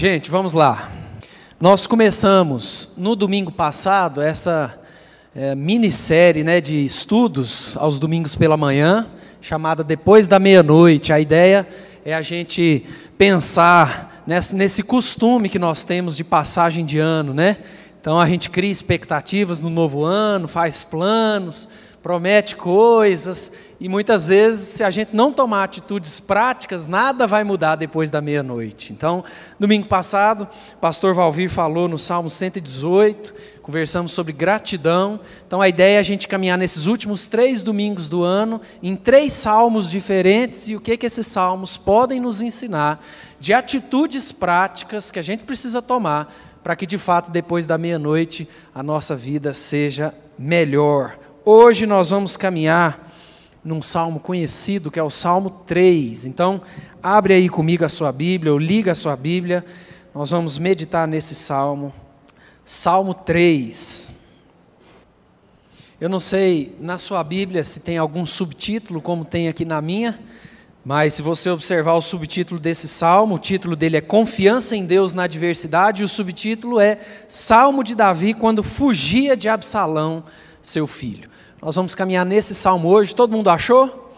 Gente, vamos lá. Nós começamos no domingo passado essa é, minissérie né, de estudos aos domingos pela manhã, chamada Depois da Meia-Noite. A ideia é a gente pensar nesse, nesse costume que nós temos de passagem de ano, né? Então a gente cria expectativas no novo ano, faz planos, promete coisas, e muitas vezes, se a gente não tomar atitudes práticas, nada vai mudar depois da meia-noite. Então, domingo passado, pastor Valvir falou no Salmo 118, conversamos sobre gratidão. Então, a ideia é a gente caminhar nesses últimos três domingos do ano, em três salmos diferentes, e o que, que esses salmos podem nos ensinar de atitudes práticas que a gente precisa tomar para que, de fato, depois da meia-noite, a nossa vida seja melhor Hoje nós vamos caminhar num salmo conhecido, que é o Salmo 3. Então, abre aí comigo a sua Bíblia, ou liga a sua Bíblia. Nós vamos meditar nesse salmo. Salmo 3. Eu não sei na sua Bíblia se tem algum subtítulo, como tem aqui na minha, mas se você observar o subtítulo desse salmo, o título dele é Confiança em Deus na Adversidade, e o subtítulo é Salmo de Davi quando fugia de Absalão, seu filho. Nós vamos caminhar nesse salmo hoje. Todo mundo achou?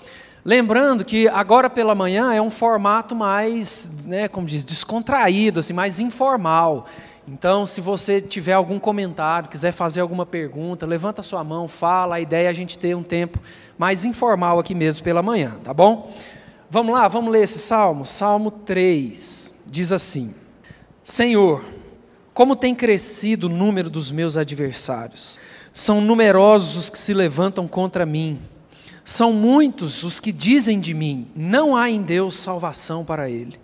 Lembrando que agora pela manhã é um formato mais, né, como diz, descontraído, assim, mais informal. Então, se você tiver algum comentário, quiser fazer alguma pergunta, levanta sua mão, fala. A ideia é a gente ter um tempo mais informal aqui mesmo pela manhã, tá bom? Vamos lá, vamos ler esse salmo? Salmo 3 diz assim: Senhor, como tem crescido o número dos meus adversários são numerosos os que se levantam contra mim. São muitos os que dizem de mim: não há em Deus salvação para ele.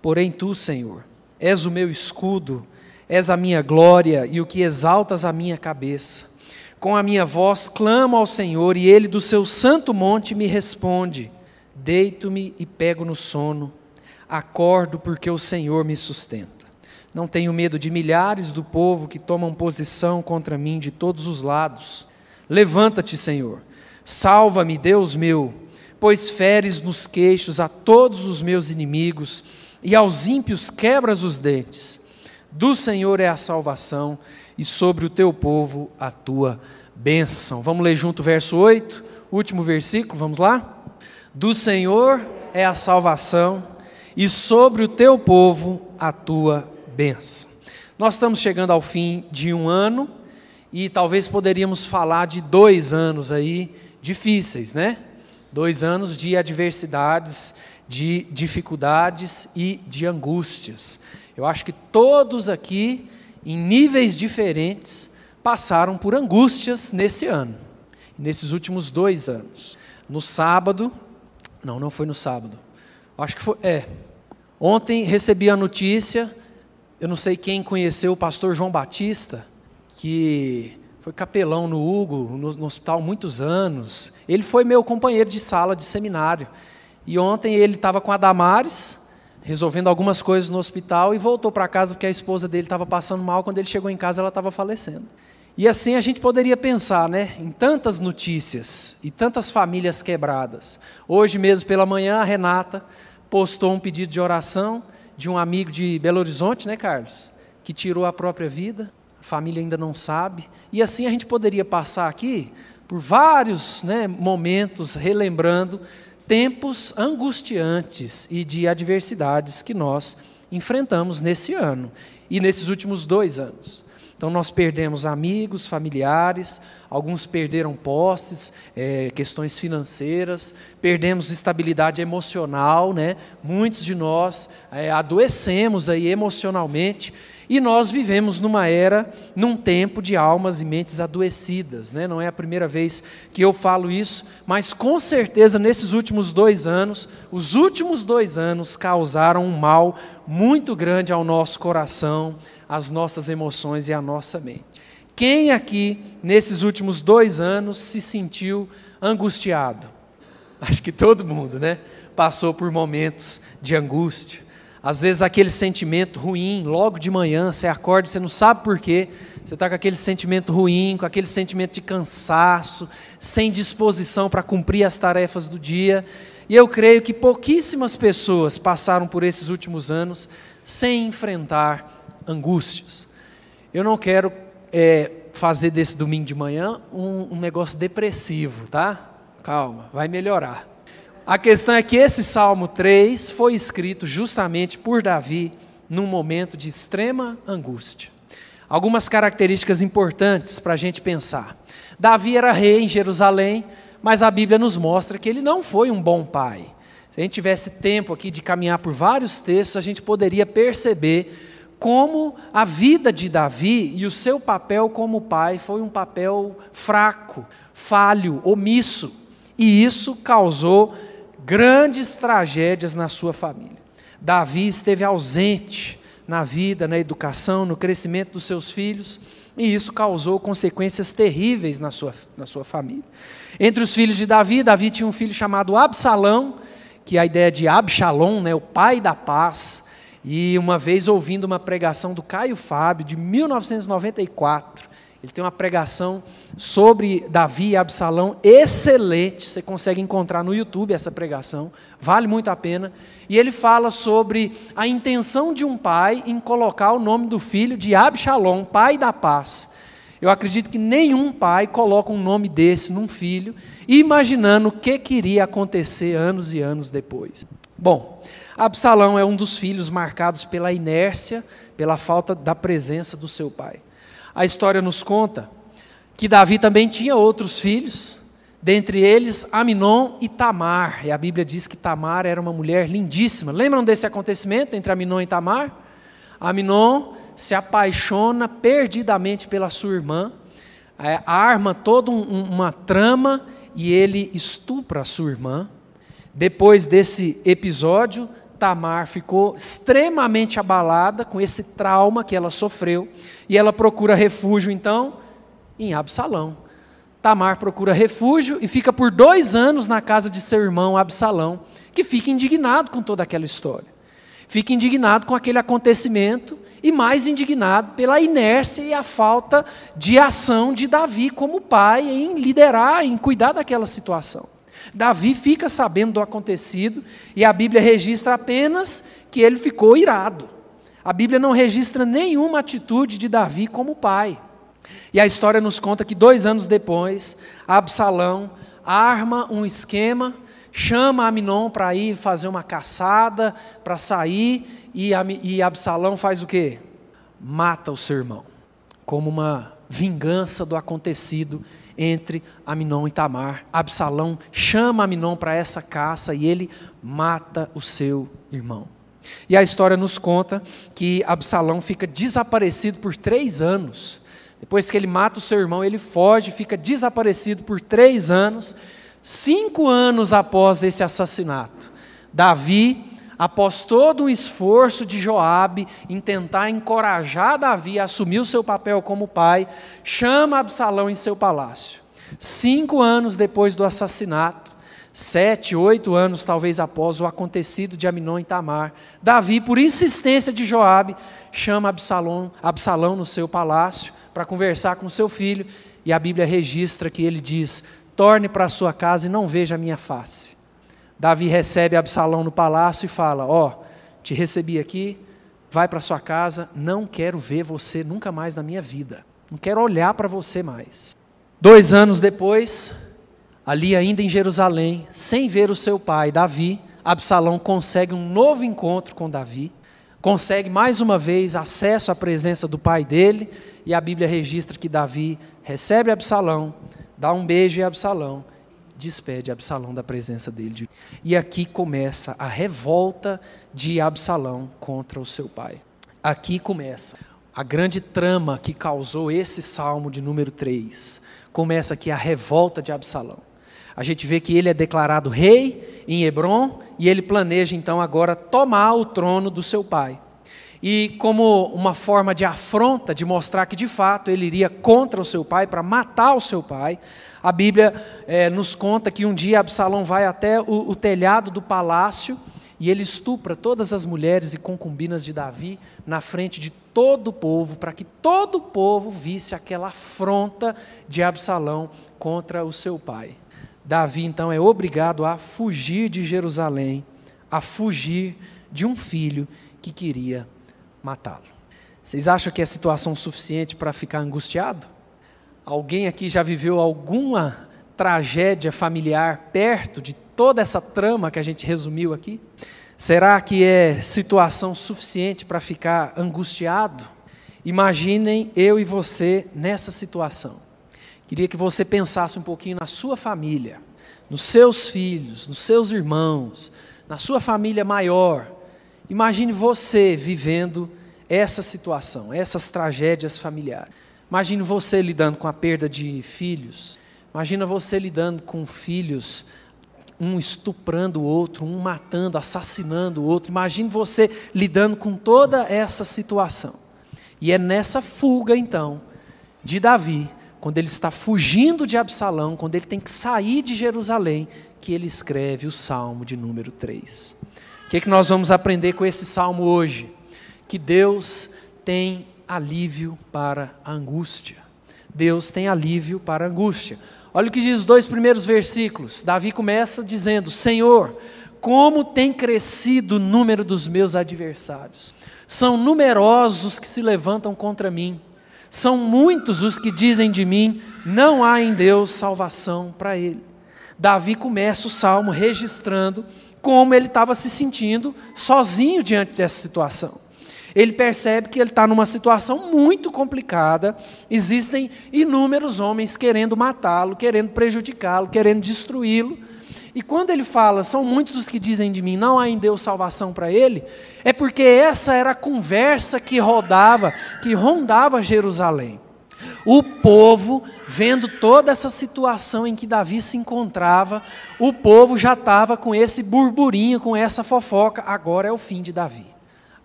Porém, tu, Senhor, és o meu escudo, és a minha glória e o que exaltas a minha cabeça. Com a minha voz clamo ao Senhor e ele do seu santo monte me responde. Deito-me e pego no sono. Acordo porque o Senhor me sustenta. Não tenho medo de milhares do povo que tomam posição contra mim de todos os lados. Levanta-te, Senhor. Salva-me, Deus meu, pois feres nos queixos a todos os meus inimigos e aos ímpios quebras os dentes. Do Senhor é a salvação e sobre o teu povo a tua bênção. Vamos ler junto o verso 8, último versículo, vamos lá? Do Senhor é a salvação e sobre o teu povo a tua Nós estamos chegando ao fim de um ano e talvez poderíamos falar de dois anos aí difíceis, né? Dois anos de adversidades, de dificuldades e de angústias. Eu acho que todos aqui, em níveis diferentes, passaram por angústias nesse ano, nesses últimos dois anos. No sábado, não, não foi no sábado, acho que foi, é. Ontem recebi a notícia eu não sei quem conheceu o pastor João Batista, que foi capelão no Hugo, no, no hospital, muitos anos. Ele foi meu companheiro de sala de seminário. E ontem ele estava com a Damares, resolvendo algumas coisas no hospital, e voltou para casa porque a esposa dele estava passando mal. Quando ele chegou em casa, ela estava falecendo. E assim a gente poderia pensar, né, em tantas notícias e tantas famílias quebradas. Hoje mesmo pela manhã, a Renata postou um pedido de oração de um amigo de Belo Horizonte, né, Carlos? Que tirou a própria vida, a família ainda não sabe. E assim a gente poderia passar aqui por vários né, momentos relembrando tempos angustiantes e de adversidades que nós enfrentamos nesse ano e nesses últimos dois anos. Então, nós perdemos amigos, familiares, alguns perderam posses, é, questões financeiras, perdemos estabilidade emocional, né? muitos de nós é, adoecemos aí emocionalmente, e nós vivemos numa era, num tempo de almas e mentes adoecidas. Né? Não é a primeira vez que eu falo isso, mas com certeza nesses últimos dois anos, os últimos dois anos causaram um mal muito grande ao nosso coração, as nossas emoções e a nossa mente. Quem aqui, nesses últimos dois anos, se sentiu angustiado? Acho que todo mundo, né? Passou por momentos de angústia. Às vezes aquele sentimento ruim, logo de manhã, você acorda você não sabe por quê, você está com aquele sentimento ruim, com aquele sentimento de cansaço, sem disposição para cumprir as tarefas do dia. E eu creio que pouquíssimas pessoas passaram por esses últimos anos sem enfrentar angústias. Eu não quero é, fazer desse domingo de manhã um, um negócio depressivo, tá? Calma, vai melhorar. A questão é que esse Salmo 3 foi escrito justamente por Davi num momento de extrema angústia. Algumas características importantes para a gente pensar. Davi era rei em Jerusalém, mas a Bíblia nos mostra que ele não foi um bom pai. Se a gente tivesse tempo aqui de caminhar por vários textos, a gente poderia perceber como a vida de Davi e o seu papel como pai foi um papel fraco, falho, omisso. E isso causou grandes tragédias na sua família. Davi esteve ausente na vida, na educação, no crescimento dos seus filhos, e isso causou consequências terríveis na sua, na sua família. Entre os filhos de Davi, Davi tinha um filho chamado Absalão, que a ideia de Absalom, né, o pai da paz. E uma vez ouvindo uma pregação do Caio Fábio, de 1994, ele tem uma pregação sobre Davi e Absalão excelente. Você consegue encontrar no YouTube essa pregação, vale muito a pena. E ele fala sobre a intenção de um pai em colocar o nome do filho de Absalom, pai da paz. Eu acredito que nenhum pai coloca um nome desse num filho, imaginando o que queria acontecer anos e anos depois. Bom, Absalão é um dos filhos marcados pela inércia, pela falta da presença do seu pai. A história nos conta que Davi também tinha outros filhos, dentre eles Aminon e Tamar. E a Bíblia diz que Tamar era uma mulher lindíssima. Lembram desse acontecimento entre Aminon e Tamar? Aminon se apaixona perdidamente pela sua irmã, é, arma toda um, uma trama e ele estupra a sua irmã. Depois desse episódio, Tamar ficou extremamente abalada com esse trauma que ela sofreu e ela procura refúgio então em Absalão. Tamar procura refúgio e fica por dois anos na casa de seu irmão Absalão, que fica indignado com toda aquela história. Fica indignado com aquele acontecimento e mais indignado pela inércia e a falta de ação de Davi como pai em liderar, em cuidar daquela situação. Davi fica sabendo do acontecido e a Bíblia registra apenas que ele ficou irado. A Bíblia não registra nenhuma atitude de Davi como pai. E a história nos conta que dois anos depois, Absalão arma um esquema, chama Aminon para ir fazer uma caçada, para sair, e, Absalão faz o quê? Mata o seu irmão, como uma vingança do acontecido entre Aminon e Tamar. Absalão chama Aminon para essa caça e ele mata o seu irmão. E a história nos conta que Absalão fica desaparecido por três anos. Depois que ele mata o seu irmão, ele foge, fica desaparecido por três anos. Cinco anos após esse assassinato, Davi após todo o esforço de Joabe em tentar encorajar Davi a assumir o seu papel como pai, chama Absalão em seu palácio. Cinco anos depois do assassinato, sete, oito anos talvez após o acontecido de Aminon e Tamar, Davi, por insistência de Joabe, chama Absalão, Absalão no seu palácio para conversar com seu filho, e a Bíblia registra que ele diz: torne para sua casa e não veja a minha face. Davi recebe Absalão no palácio e fala: Ó, oh, te recebi aqui, vai para sua casa, não quero ver você nunca mais na minha vida, não quero olhar para você mais. Dois anos depois, ali ainda em Jerusalém, sem ver o seu pai, Davi, Absalão consegue um novo encontro com Davi, consegue mais uma vez acesso à presença do pai dele, e a Bíblia registra que Davi recebe Absalão, dá um beijo em Absalão despede Absalão da presença dele. E aqui começa a revolta de Absalão contra o seu pai. Aqui começa a grande trama que causou esse salmo de número 3. Começa aqui a revolta de Absalão. A gente vê que ele é declarado rei em Hebron e ele planeja então agora tomar o trono do seu pai. E como uma forma de afronta, de mostrar que de fato ele iria contra o seu pai, para matar o seu pai, a Bíblia é, nos conta que um dia Absalão vai até o, o telhado do palácio e ele estupra todas as mulheres e concubinas de Davi na frente de todo o povo, para que todo o povo visse aquela afronta de Absalão contra o seu pai. Davi então é obrigado a fugir de Jerusalém, a fugir de um filho que queria matá-lo. Vocês acham que é situação suficiente para ficar angustiado? Alguém aqui já viveu alguma tragédia familiar perto de toda essa trama que a gente resumiu aqui? Será que é situação suficiente para ficar angustiado? Imaginem eu e você nessa situação. Queria que você pensasse um pouquinho na sua família, nos seus filhos, nos seus irmãos, na sua família maior. Imagine você vivendo essa situação, essas tragédias familiares. Imagine você lidando com a perda de filhos. Imagina você lidando com filhos, um estuprando o outro, um matando, assassinando o outro. Imagine você lidando com toda essa situação. E é nessa fuga, então, de Davi, quando ele está fugindo de Absalão, quando ele tem que sair de Jerusalém, que ele escreve o salmo de número 3. O que, é que nós vamos aprender com esse salmo hoje? Que Deus tem alívio para a angústia. Deus tem alívio para a angústia. Olha o que diz os dois primeiros versículos. Davi começa dizendo: Senhor, como tem crescido o número dos meus adversários. São numerosos que se levantam contra mim. São muitos os que dizem de mim: não há em Deus salvação para ele. Davi começa o salmo registrando como ele estava se sentindo sozinho diante dessa situação. Ele percebe que ele está numa situação muito complicada, existem inúmeros homens querendo matá-lo, querendo prejudicá-lo, querendo destruí-lo. E quando ele fala, são muitos os que dizem de mim, não há em Deus salvação para ele, é porque essa era a conversa que rodava, que rondava Jerusalém. O povo, vendo toda essa situação em que Davi se encontrava, o povo já estava com esse burburinho, com essa fofoca, agora é o fim de Davi.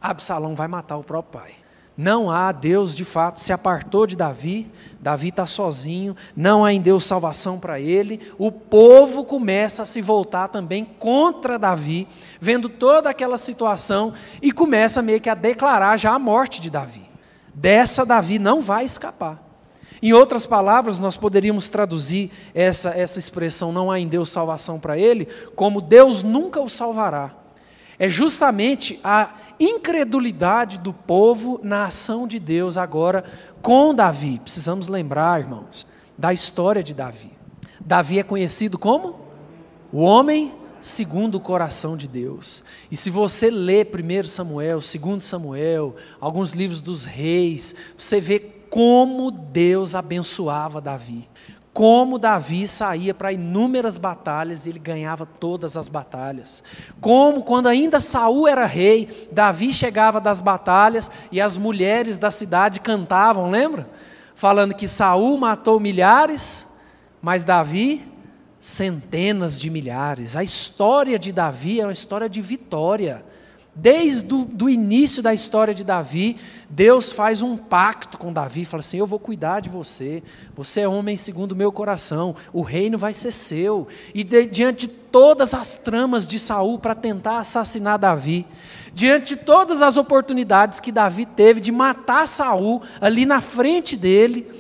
Absalão vai matar o próprio pai. Não há, Deus de fato se apartou de Davi, Davi está sozinho, não há em Deus salvação para ele. O povo começa a se voltar também contra Davi, vendo toda aquela situação e começa meio que a declarar já a morte de Davi. Dessa Davi não vai escapar. Em outras palavras, nós poderíamos traduzir essa, essa expressão, não há em Deus salvação para ele, como Deus nunca o salvará. É justamente a incredulidade do povo na ação de Deus agora com Davi. Precisamos lembrar, irmãos, da história de Davi. Davi é conhecido como o homem segundo o coração de Deus. E se você lê 1 Samuel, 2 Samuel, alguns livros dos reis, você vê como Deus abençoava Davi, como Davi saía para inúmeras batalhas e ele ganhava todas as batalhas. Como quando ainda Saul era rei, Davi chegava das batalhas e as mulheres da cidade cantavam, lembra? Falando que Saul matou milhares, mas Davi centenas de milhares. A história de Davi é uma história de vitória. Desde o início da história de Davi, Deus faz um pacto com Davi, fala assim: Eu vou cuidar de você, você é homem segundo o meu coração, o reino vai ser seu. E de, diante de todas as tramas de Saul para tentar assassinar Davi, diante de todas as oportunidades que Davi teve de matar Saul ali na frente dele,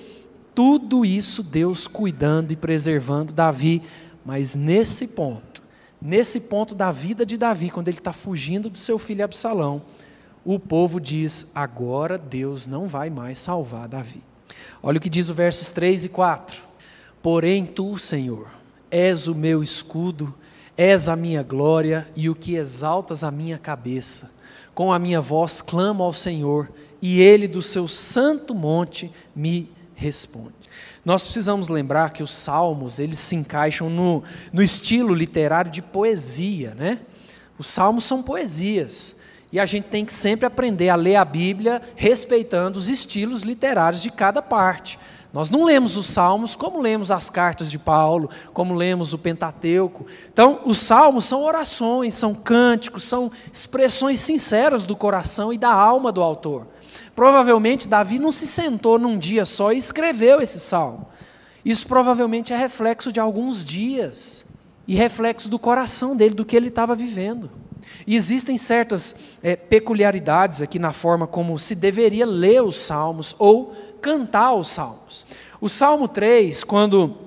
tudo isso Deus cuidando e preservando Davi, mas nesse ponto, nesse ponto da vida de Davi, quando ele está fugindo do seu filho Absalão, o povo diz: agora Deus não vai mais salvar Davi. Olha o que diz o versos 3 e 4. Porém, tu, Senhor, és o meu escudo, és a minha glória e o que exaltas a minha cabeça. Com a minha voz clamo ao Senhor, e ele do seu santo monte me responde. Nós precisamos lembrar que os salmos, eles se encaixam no, no estilo literário de poesia, né? Os salmos são poesias. E a gente tem que sempre aprender a ler a Bíblia respeitando os estilos literários de cada parte. Nós não lemos os salmos como lemos as cartas de Paulo, como lemos o Pentateuco. Então, os salmos são orações, são cânticos, são expressões sinceras do coração e da alma do autor. Provavelmente Davi não se sentou num dia só e escreveu esse salmo. Isso provavelmente é reflexo de alguns dias e reflexo do coração dele, do que ele estava vivendo. E existem certas é, peculiaridades aqui na forma como se deveria ler os salmos ou cantar os salmos. O Salmo 3, quando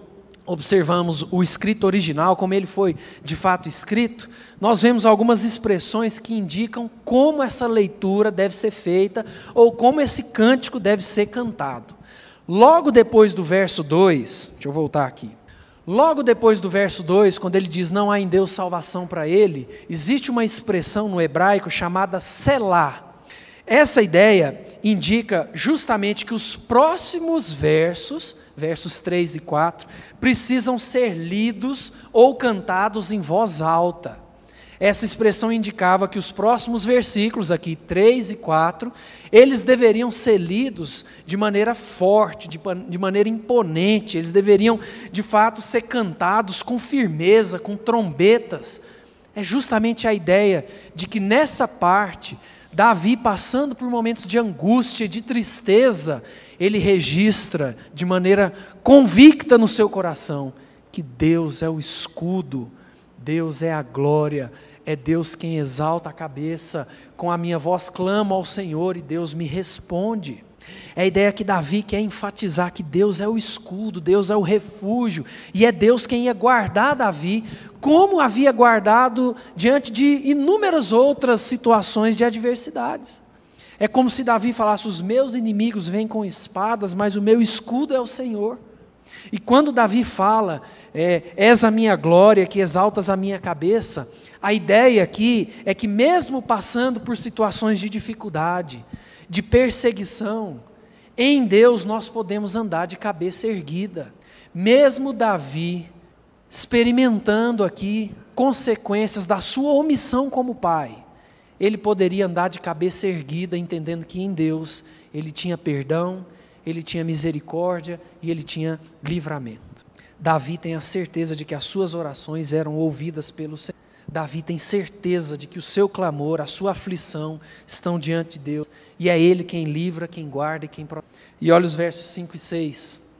observamos o escrito original, como ele foi de fato escrito, nós vemos algumas expressões que indicam como essa leitura deve ser feita ou como esse cântico deve ser cantado. Logo depois do verso 2, deixa eu voltar aqui. Logo depois do verso 2, quando ele diz não há em Deus salvação para ele, existe uma expressão no hebraico chamada selá. Essa ideia indica justamente que os próximos versos, versos 3 e 4, precisam ser lidos ou cantados em voz alta. Essa expressão indicava que os próximos versículos, aqui 3 e 4, eles deveriam ser lidos de maneira forte, de, de, maneira imponente, eles deveriam de fato ser cantados com firmeza, com trombetas. É justamente a ideia de que nessa parte, Davi, passando por momentos de angústia, de tristeza, ele registra de maneira convicta no seu coração que Deus é o escudo Deus é a glória, é Deus quem exalta a cabeça, com a minha voz clamo ao Senhor e Deus me responde. É a ideia que Davi quer enfatizar que Deus é o escudo, Deus é o refúgio, e é Deus quem ia guardar Davi, como havia guardado diante de inúmeras outras situações de adversidades. É como se Davi falasse: Os meus inimigos vêm com espadas, mas o meu escudo é o Senhor. E quando Davi fala, é, és a minha glória, que exaltas a minha cabeça, a ideia aqui é que, mesmo passando por situações de dificuldade, de perseguição, em Deus nós podemos andar de cabeça erguida. Mesmo Davi experimentando aqui consequências da sua omissão como pai, ele poderia andar de cabeça erguida, entendendo que em Deus ele tinha perdão, ele tinha misericórdia e ele tinha livramento. Davi tem a certeza de que as suas orações eram ouvidas pelo Senhor. Davi tem certeza de que o seu clamor, a sua aflição estão diante de Deus. E é Ele quem livra, quem guarda e quem protege. E olha os versos 5 e 6.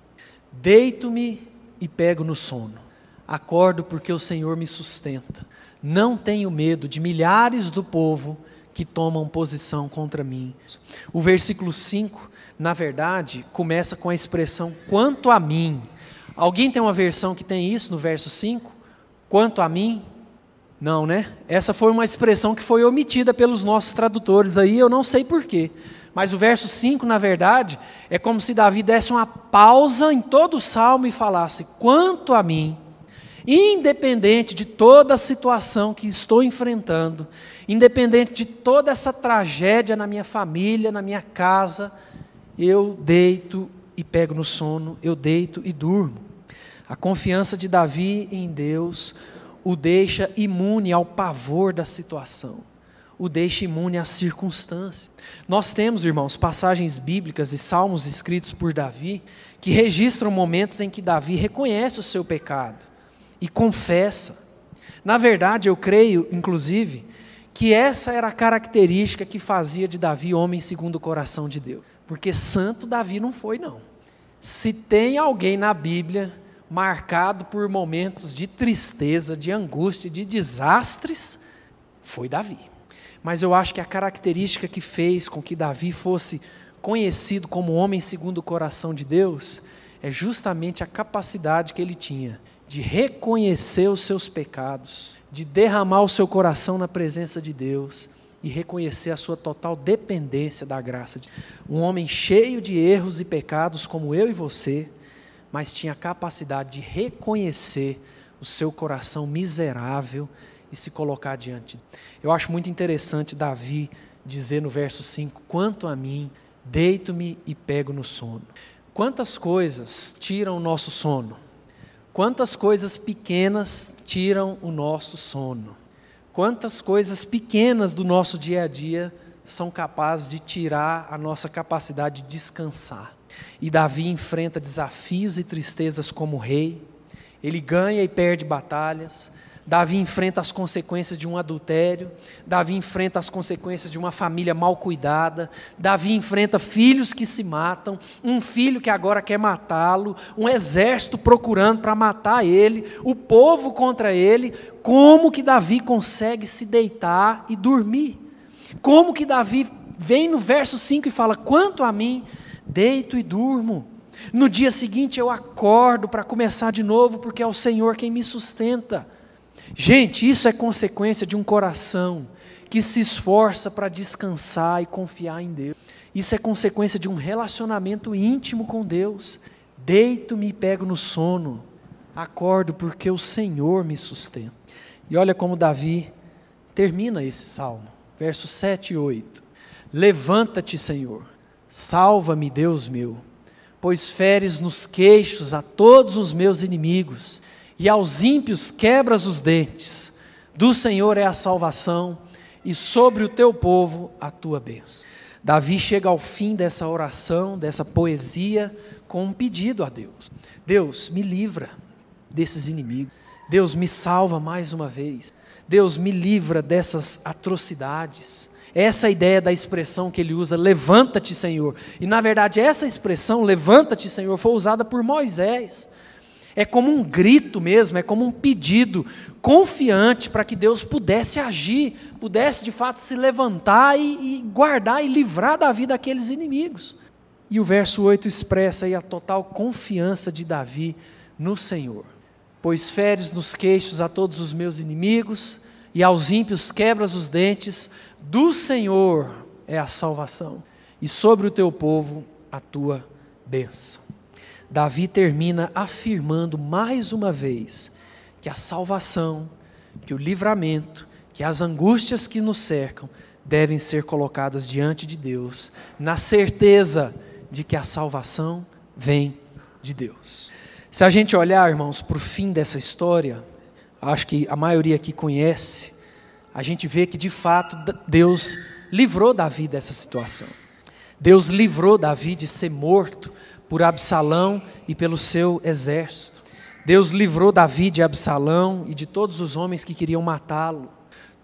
Deito-me e pego no sono. Acordo porque o Senhor me sustenta. Não tenho medo de milhares do povo que tomam posição contra mim. O versículo 5 na verdade, começa com a expressão quanto a mim. Alguém tem uma versão que tem isso no verso 5? Quanto a mim? Não, né? Essa foi uma expressão que foi omitida pelos nossos tradutores aí, eu não sei porquê. Mas o verso 5, na verdade, é como se Davi desse uma pausa em todo o salmo e falasse: quanto a mim, independente de toda a situação que estou enfrentando, independente de toda essa tragédia na minha família, na minha casa, eu deito e pego no sono, eu deito e durmo. A confiança de Davi em Deus o deixa imune ao pavor da situação, o deixa imune às circunstâncias. Nós temos, irmãos, passagens bíblicas e salmos escritos por Davi que registram momentos em que Davi reconhece o seu pecado e confessa. Na verdade, eu creio, inclusive, que essa era a característica que fazia de Davi homem segundo o coração de Deus. Porque santo Davi não foi, não. Se tem alguém na Bíblia marcado por momentos de tristeza, de angústia, de desastres, foi Davi. Mas eu acho que a característica que fez com que Davi fosse conhecido como homem segundo o coração de Deus é justamente a capacidade que ele tinha de reconhecer os seus pecados, de derramar o seu coração na presença de Deus e reconhecer a sua total dependência da graça um homem cheio de erros e pecados como eu e você, mas tinha a capacidade de reconhecer o seu coração miserável e se colocar diante. Eu acho muito interessante Davi dizer no verso 5: Quanto a mim, deito-me e pego no sono. Quantas coisas tiram o nosso sono? Quantas coisas pequenas tiram o nosso sono? Quantas coisas pequenas do nosso dia a dia são capazes de tirar a nossa capacidade de descansar. E Davi enfrenta desafios e tristezas como rei, ele ganha e perde batalhas, Davi enfrenta as consequências de um adultério, Davi enfrenta as consequências de uma família mal cuidada, Davi enfrenta filhos que se matam, um filho que agora quer matá-lo, um exército procurando para matar ele, o povo contra ele. Como que Davi consegue se deitar e dormir? Como que Davi vem no verso 5 e fala: Quanto a mim, deito e durmo. No dia seguinte eu acordo para começar de novo, porque é o Senhor quem me sustenta. Gente, isso é consequência de um coração que se esforça para descansar e confiar em Deus. Isso é consequência de um relacionamento íntimo com Deus. Deito-me e pego no sono, acordo porque o Senhor me sustenta. E olha como Davi termina esse salmo, versos 7 e 8. Levanta-te, Senhor, salva-me, Deus meu, pois feres nos queixos a todos os meus inimigos, e aos ímpios quebras os dentes. Do Senhor é a salvação, e sobre o teu povo a tua bênção. Davi chega ao fim dessa oração, dessa poesia, com um pedido a Deus: Deus, me livra desses inimigos. Deus, me salva mais uma vez. Deus, me livra dessas atrocidades. Essa ideia da expressão que ele usa, levanta-te, Senhor. E na verdade, essa expressão, levanta-te, Senhor, foi usada por Moisés. É como um grito mesmo, é como um pedido confiante para que Deus pudesse agir, pudesse de fato se levantar e, e, guardar e livrar da vida aqueles inimigos. E o verso 8 expressa aí a total confiança de Davi no Senhor. Pois feres nos queixos a todos os meus inimigos, e aos ímpios quebras os dentes, do Senhor é a salvação, e sobre o teu povo a tua bênção. Davi termina afirmando mais uma vez que a salvação, que o livramento, que as angústias que nos cercam devem ser colocadas diante de Deus, na certeza de que a salvação vem de Deus. Se a gente olhar, irmãos, para o fim dessa história, acho que a maioria aqui conhece, a gente vê que de fato Deus livrou Davi dessa situação. Deus livrou Davi de ser morto por Absalão e pelo seu exército. Deus livrou Davi de Absalão e de todos os homens que queriam matá-lo.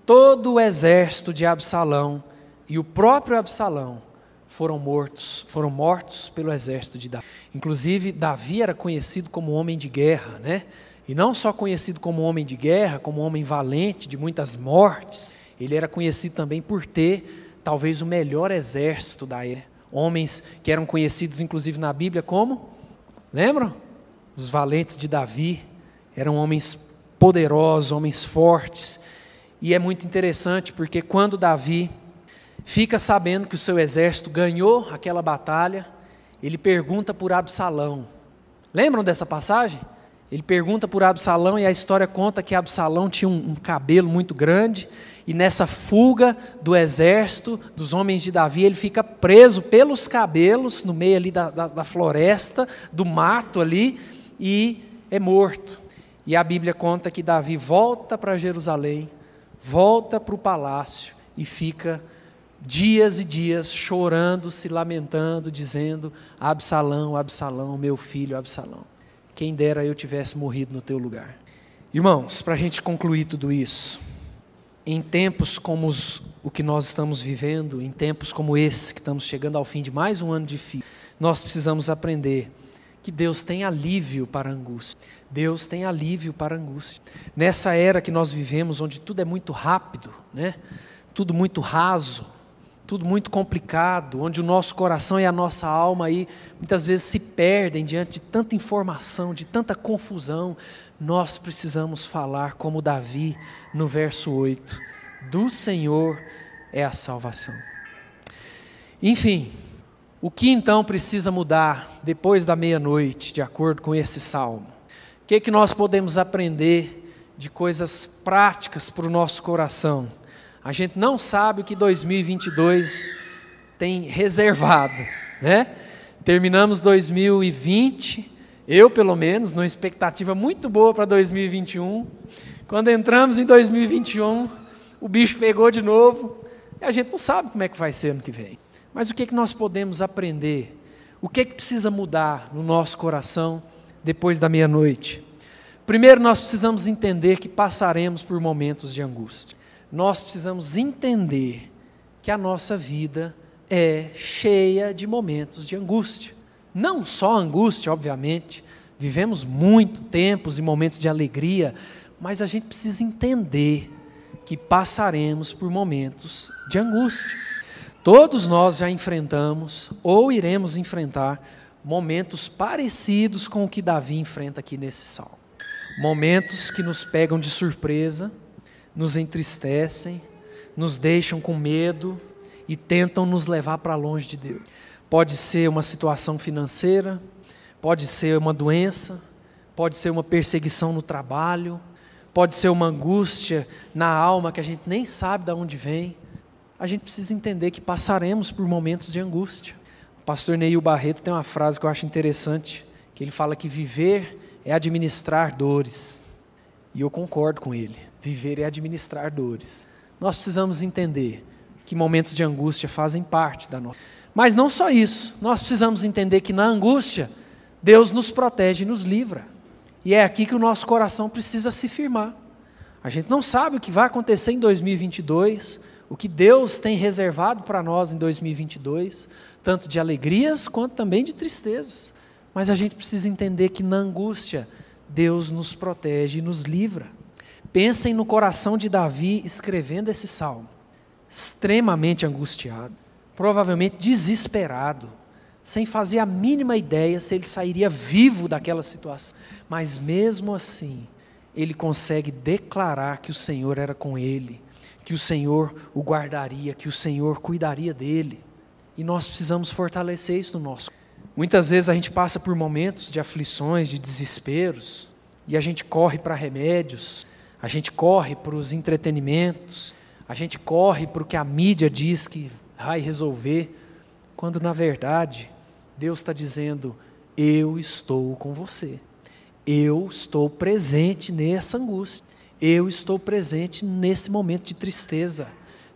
Todo o exército de Absalão e o próprio Absalão foram mortos, foram mortos pelo exército de Davi. Inclusive, Davi era conhecido como homem de guerra, né? E não só conhecido como homem de guerra, como homem valente, de muitas mortes, ele era conhecido também por ter talvez o melhor exército da era homens que eram conhecidos inclusive na Bíblia como? Lembram? Os valentes de Davi eram homens poderosos, homens fortes. E é muito interessante porque quando Davi fica sabendo que o seu exército ganhou aquela batalha, ele pergunta por Absalão. Lembram dessa passagem? Ele pergunta por Absalão e a história conta que Absalão tinha um, um cabelo muito grande e nessa fuga do exército, dos homens de Davi, ele fica preso pelos cabelos, no meio ali da, da, da floresta, do mato ali, e é morto. E a Bíblia conta que Davi volta para Jerusalém, volta para o palácio e fica dias e dias chorando, se lamentando, dizendo: Absalão, Absalão, meu filho Absalão. Quem dera eu tivesse morrido no teu lugar. Irmãos, para a gente concluir tudo isso, em tempos como os, o que nós estamos vivendo, em tempos como esse, que estamos chegando ao fim de mais um ano difícil, nós precisamos aprender que Deus tem alívio para a angústia. Deus tem alívio para a angústia. Nessa era que nós vivemos, onde tudo é muito rápido, né? tudo muito raso, tudo muito complicado, onde o nosso coração e a nossa alma aí muitas vezes se perdem diante de tanta informação, de tanta confusão, nós precisamos falar como Davi no verso 8: do Senhor é a salvação. Enfim, o que então precisa mudar depois da meia-noite, de acordo com esse salmo? O que, é que nós podemos aprender de coisas práticas para o nosso coração? A gente não sabe o que 2022 tem reservado, né? Terminamos 2020, eu pelo menos, numa expectativa muito boa para 2021. Quando entramos em 2021, o bicho pegou de novo e a gente não sabe como é que vai ser ano que vem. Mas o que, é que nós podemos aprender? O que, é que precisa mudar no nosso coração depois da meia-noite? Primeiro, nós precisamos entender que passaremos por momentos de angústia nós precisamos entender que a nossa vida é cheia de momentos de angústia. Não só angústia, obviamente, vivemos muito tempos e momentos de alegria, mas a gente precisa entender que passaremos por momentos de angústia. Todos nós já enfrentamos ou iremos enfrentar momentos parecidos com o que Davi enfrenta aqui nesse salmo. Momentos que nos pegam de surpresa, nos entristecem, nos deixam com medo e tentam nos levar para longe de Deus. Pode ser uma situação financeira, pode ser uma doença, pode ser uma perseguição no trabalho, pode ser uma angústia na alma que a gente nem sabe de onde vem. A gente precisa entender que passaremos por momentos de angústia. O pastor Neil Barreto tem uma frase que eu acho interessante, que ele fala que viver é administrar dores. E eu concordo com ele. Viver é administrar dores. Nós precisamos entender que momentos de angústia fazem parte da nossa. Mas não só isso, nós precisamos entender que na angústia, Deus nos protege e nos livra. E é aqui que o nosso coração precisa se firmar. A gente não sabe o que vai acontecer em 2022, o que Deus tem reservado para nós em 2022, tanto de alegrias quanto também de tristezas. Mas a gente precisa entender que na angústia, Deus nos protege e nos livra. Pensem no coração de Davi escrevendo esse salmo, extremamente angustiado, provavelmente desesperado, sem fazer a mínima ideia se ele sairia vivo daquela situação. Mas mesmo assim, ele consegue declarar que o Senhor era com ele, que o Senhor o guardaria, que o Senhor cuidaria dele. E nós precisamos fortalecer isso no nosso. Muitas vezes a gente passa por momentos de aflições, de desesperos, e a gente corre para remédios, a gente corre para os entretenimentos, a gente corre para o que a mídia diz que vai resolver, quando na verdade Deus está dizendo: Eu estou com você. Eu estou presente nessa angústia. Eu estou presente nesse momento de tristeza.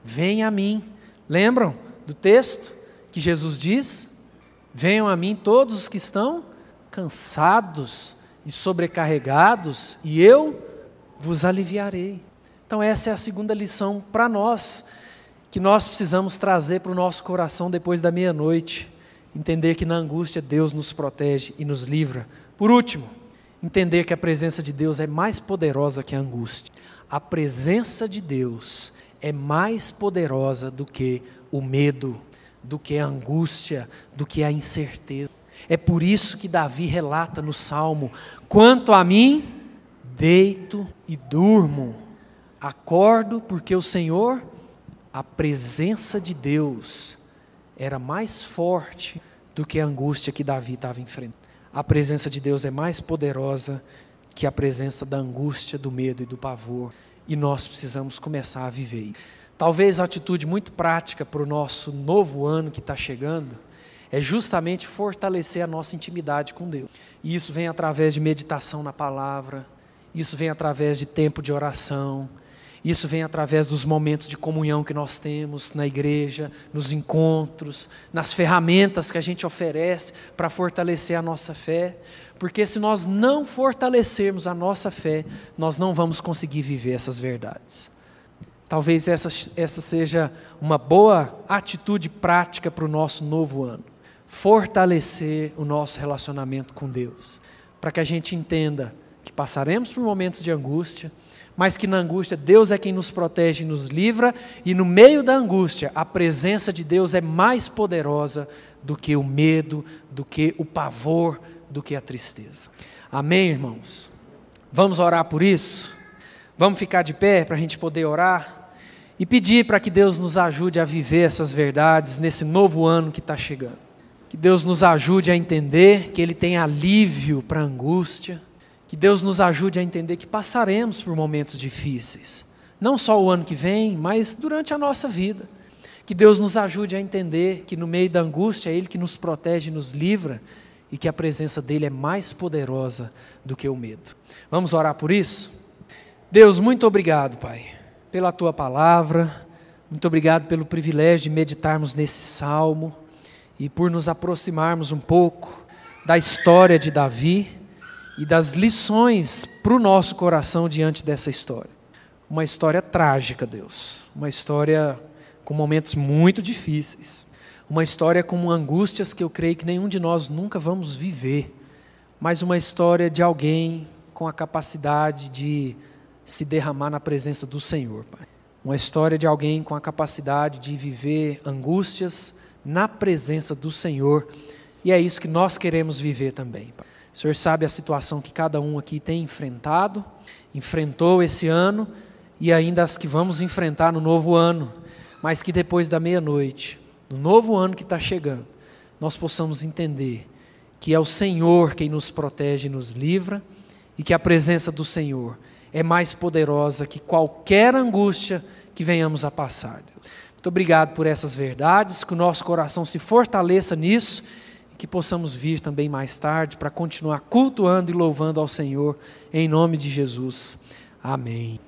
Venha a mim. Lembram do texto que Jesus diz? Venham a mim todos os que estão cansados e sobrecarregados, e eu vos aliviarei. Então, essa é a segunda lição para nós, que nós precisamos trazer para o nosso coração depois da meia-noite entender que na angústia Deus nos protege e nos livra. Por último, entender que a presença de Deus é mais poderosa que a angústia. A presença de Deus é mais poderosa do que o medo, do que a angústia, do que a incerteza. É por isso que Davi relata no Salmo: quanto a mim, deito e durmo, acordo porque o Senhor, a presença de Deus, era mais forte do que a angústia que Davi estava enfrentando. A presença de Deus é mais poderosa que a presença da angústia, do medo e do pavor. E nós precisamos começar a viver. Talvez a atitude muito prática para o nosso novo ano que está chegando é justamente fortalecer a nossa intimidade com Deus. E isso vem através de meditação na palavra, isso vem através de tempo de oração, isso vem através dos momentos de comunhão que nós temos na igreja, nos encontros, nas ferramentas que a gente oferece para fortalecer a nossa fé. Porque se nós não fortalecermos a nossa fé, nós não vamos conseguir viver essas verdades. Talvez essa, essa seja uma boa atitude prática para o nosso novo ano. Fortalecer o nosso relacionamento com Deus. Para que a gente entenda que passaremos por momentos de angústia mas que na angústia Deus é quem nos protege e nos livra, e no meio da angústia a presença de Deus é mais poderosa do que o medo, do que o pavor, do que a tristeza. Amém, irmãos? Vamos orar por isso? Vamos ficar de pé para a gente poder orar e pedir para que Deus nos ajude a viver essas verdades nesse novo ano que está chegando. Que Deus nos ajude a entender que Ele tem alívio para a angústia que Deus nos ajude a entender que passaremos por momentos difíceis, não só o ano que vem, mas durante a nossa vida. Que Deus nos ajude a entender que no meio da angústia é Ele que nos protege e nos livra e que a presença dEle é mais poderosa do que o medo. Vamos orar por isso? Deus, muito obrigado, Pai, pela Tua palavra, muito obrigado pelo privilégio de meditarmos nesse salmo e por nos aproximarmos um pouco da história de Davi e das lições para o nosso coração diante dessa história. Uma história trágica, Deus. Uma história com momentos muito difíceis. Uma história com angústias que eu creio que nenhum de nós nunca vamos viver. Mas uma história de alguém com a capacidade de se derramar na presença do Senhor, Pai. Uma história de alguém com a capacidade de viver angústias na presença do Senhor e é isso que nós queremos viver também. O Senhor sabe a situação que cada um aqui tem enfrentado, enfrentou esse ano e ainda as que vamos enfrentar no novo ano, mas que depois da meia-noite, no novo ano que está chegando, nós possamos entender que é o Senhor quem nos protege e nos livra e que a presença do Senhor é mais poderosa que qualquer angústia que venhamos a passar. Muito obrigado por essas verdades, que o nosso coração se fortaleça nisso que possamos vir também mais tarde para continuar cultuando e louvando ao Senhor, em nome de Jesus. Amém.